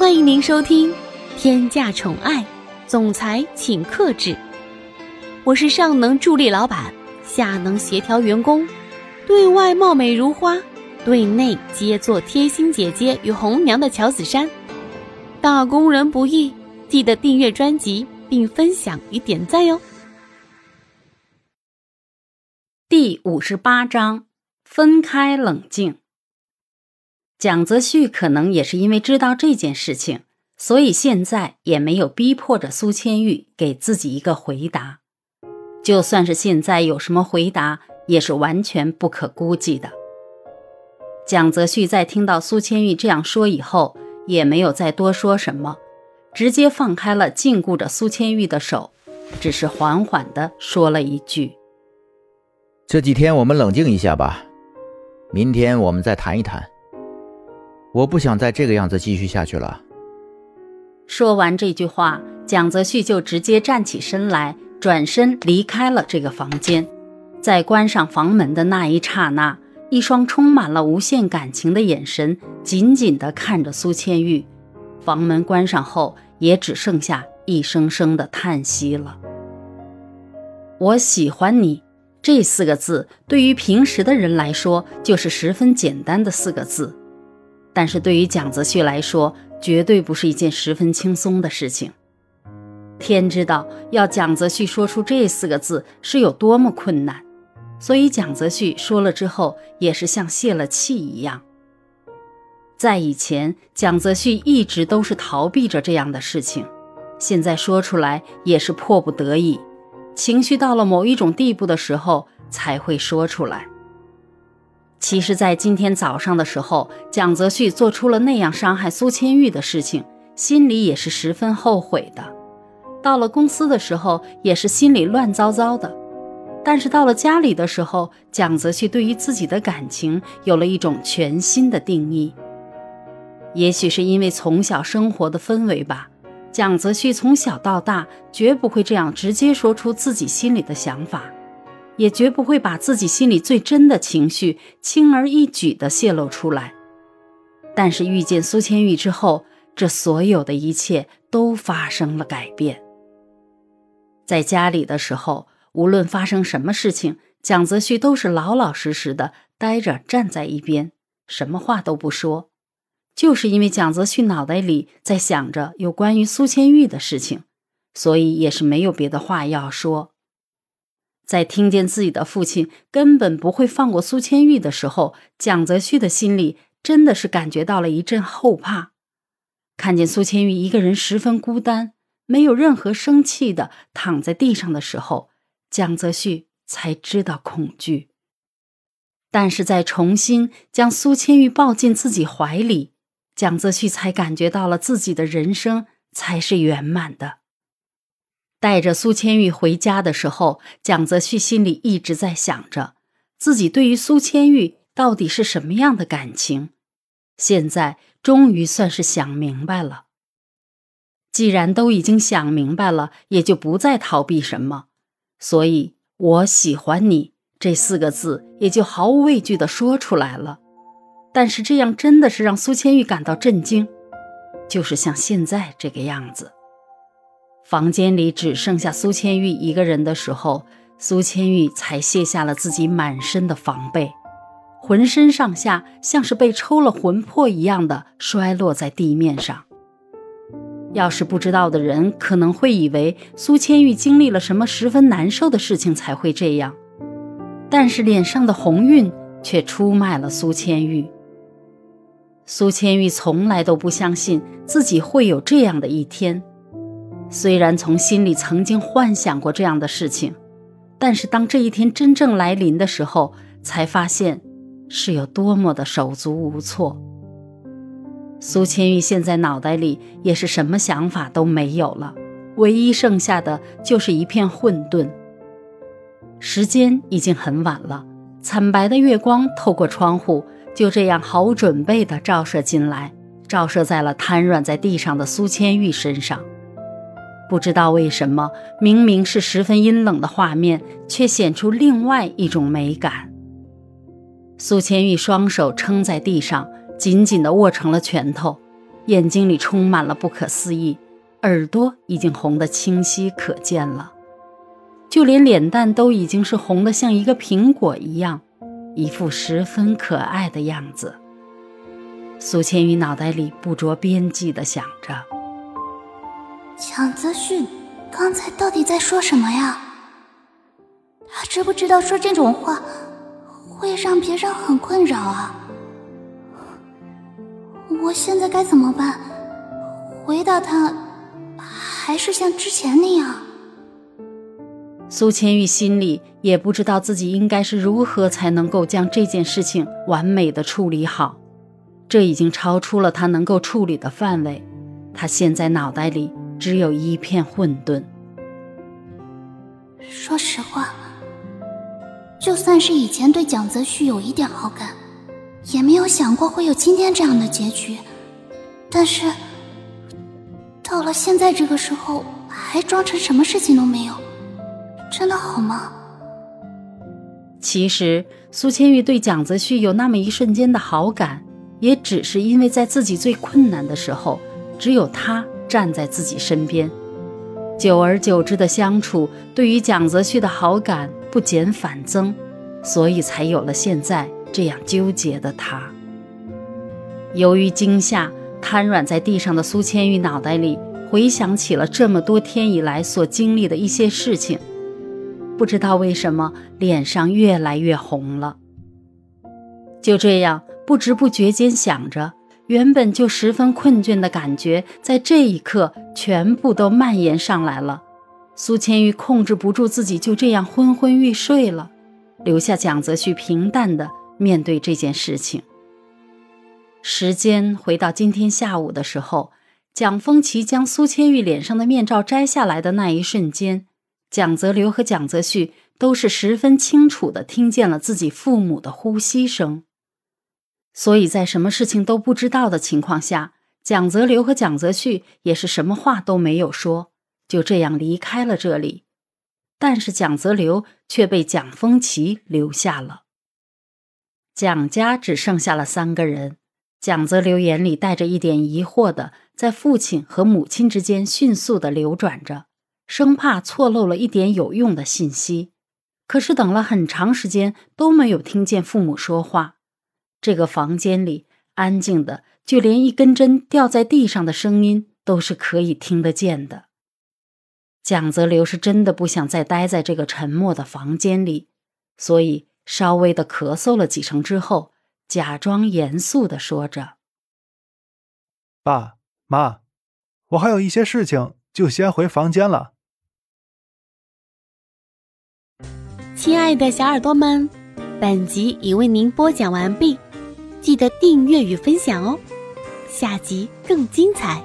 欢迎您收听《天价宠爱总裁请克制》，我是上能助力老板，下能协调员工，对外貌美如花，对内皆做贴心姐姐与红娘的乔子珊。打工人不易，记得订阅专辑并分享与点赞哟。第五十八章：分开冷静。蒋泽旭可能也是因为知道这件事情，所以现在也没有逼迫着苏千玉给自己一个回答。就算是现在有什么回答，也是完全不可估计的。蒋泽旭在听到苏千玉这样说以后，也没有再多说什么，直接放开了禁锢着苏千玉的手，只是缓缓地说了一句：“这几天我们冷静一下吧，明天我们再谈一谈。”我不想再这个样子继续下去了。说完这句话，蒋泽旭就直接站起身来，转身离开了这个房间。在关上房门的那一刹那，一双充满了无限感情的眼神紧紧地看着苏千玉。房门关上后，也只剩下一声声的叹息了。我喜欢你这四个字，对于平时的人来说，就是十分简单的四个字。但是对于蒋泽旭来说，绝对不是一件十分轻松的事情。天知道，要蒋泽旭说出这四个字是有多么困难，所以蒋泽旭说了之后，也是像泄了气一样。在以前，蒋泽旭一直都是逃避着这样的事情，现在说出来也是迫不得已，情绪到了某一种地步的时候才会说出来。其实，在今天早上的时候，蒋泽旭做出了那样伤害苏千玉的事情，心里也是十分后悔的。到了公司的时候，也是心里乱糟糟的。但是到了家里的时候，蒋泽旭对于自己的感情有了一种全新的定义。也许是因为从小生活的氛围吧，蒋泽旭从小到大绝不会这样直接说出自己心里的想法。也绝不会把自己心里最真的情绪轻而易举地泄露出来。但是遇见苏千玉之后，这所有的一切都发生了改变。在家里的时候，无论发生什么事情，蒋泽旭都是老老实实的待着，站在一边，什么话都不说。就是因为蒋泽旭脑袋里在想着有关于苏千玉的事情，所以也是没有别的话要说。在听见自己的父亲根本不会放过苏千玉的时候，蒋泽旭的心里真的是感觉到了一阵后怕。看见苏千玉一个人十分孤单，没有任何生气的躺在地上的时候，蒋泽旭才知道恐惧。但是在重新将苏千玉抱进自己怀里，蒋泽旭才感觉到了自己的人生才是圆满的。带着苏千玉回家的时候，蒋泽旭心里一直在想着自己对于苏千玉到底是什么样的感情。现在终于算是想明白了。既然都已经想明白了，也就不再逃避什么。所以，我喜欢你这四个字也就毫无畏惧的说出来了。但是这样真的是让苏千玉感到震惊，就是像现在这个样子。房间里只剩下苏千玉一个人的时候，苏千玉才卸下了自己满身的防备，浑身上下像是被抽了魂魄一样的摔落在地面上。要是不知道的人可能会以为苏千玉经历了什么十分难受的事情才会这样，但是脸上的红晕却出卖了苏千玉。苏千玉从来都不相信自己会有这样的一天。虽然从心里曾经幻想过这样的事情，但是当这一天真正来临的时候，才发现是有多么的手足无措。苏千玉现在脑袋里也是什么想法都没有了，唯一剩下的就是一片混沌。时间已经很晚了，惨白的月光透过窗户，就这样毫无准备地照射进来，照射在了瘫软在地上的苏千玉身上。不知道为什么，明明是十分阴冷的画面，却显出另外一种美感。苏千玉双手撑在地上，紧紧地握成了拳头，眼睛里充满了不可思议，耳朵已经红得清晰可见了，就连脸蛋都已经是红得像一个苹果一样，一副十分可爱的样子。苏千玉脑袋里不着边际的想着：蒋泽旭刚才到底在说什么呀？他知不知道说这种话会让别人很困扰啊？我现在该怎么办？回答他，还是像之前那样？苏千玉心里也不知道自己应该是如何才能够将这件事情完美的处理好，这已经超出了他能够处理的范围。他现在脑袋里只有一片混沌。说实话。就算是以前对蒋泽旭有一点好感，也没有想过会有今天这样的结局。但是，到了现在这个时候，还装成什么事情都没有，真的好吗？其实，苏千玉对蒋泽旭有那么一瞬间的好感，也只是因为在自己最困难的时候，只有他站在自己身边。久而久之的相处，对于蒋泽旭的好感。不减反增，所以才有了现在这样纠结的他。由于惊吓，瘫软在地上的苏千玉脑袋里回想起了这么多天以来所经历的一些事情，不知道为什么脸上越来越红了。就这样不知不觉间想着，原本就十分困倦的感觉，在这一刻全部都蔓延上来了。苏千玉控制不住自己，就这样昏昏欲睡了，留下蒋泽旭平淡的面对这件事情。时间回到今天下午的时候，蒋风奇将苏千玉脸上的面罩摘下来的那一瞬间，蒋泽流和蒋泽旭都是十分清楚的听见了自己父母的呼吸声。所以在什么事情都不知道的情况下，蒋泽流和蒋泽旭也是什么话都没有说。就这样离开了这里，但是蒋泽流却被蒋风奇留下了。蒋家只剩下了三个人，蒋泽流眼里带着一点疑惑的，在父亲和母亲之间迅速的流转着，生怕错漏了一点有用的信息。可是等了很长时间都没有听见父母说话，这个房间里安静的，就连一根针掉在地上的声音都是可以听得见的。蒋泽流是真的不想再待在这个沉默的房间里，所以稍微的咳嗽了几声之后，假装严肃的说着：“爸妈，我还有一些事情，就先回房间了。”亲爱的小耳朵们，本集已为您播讲完毕，记得订阅与分享哦，下集更精彩。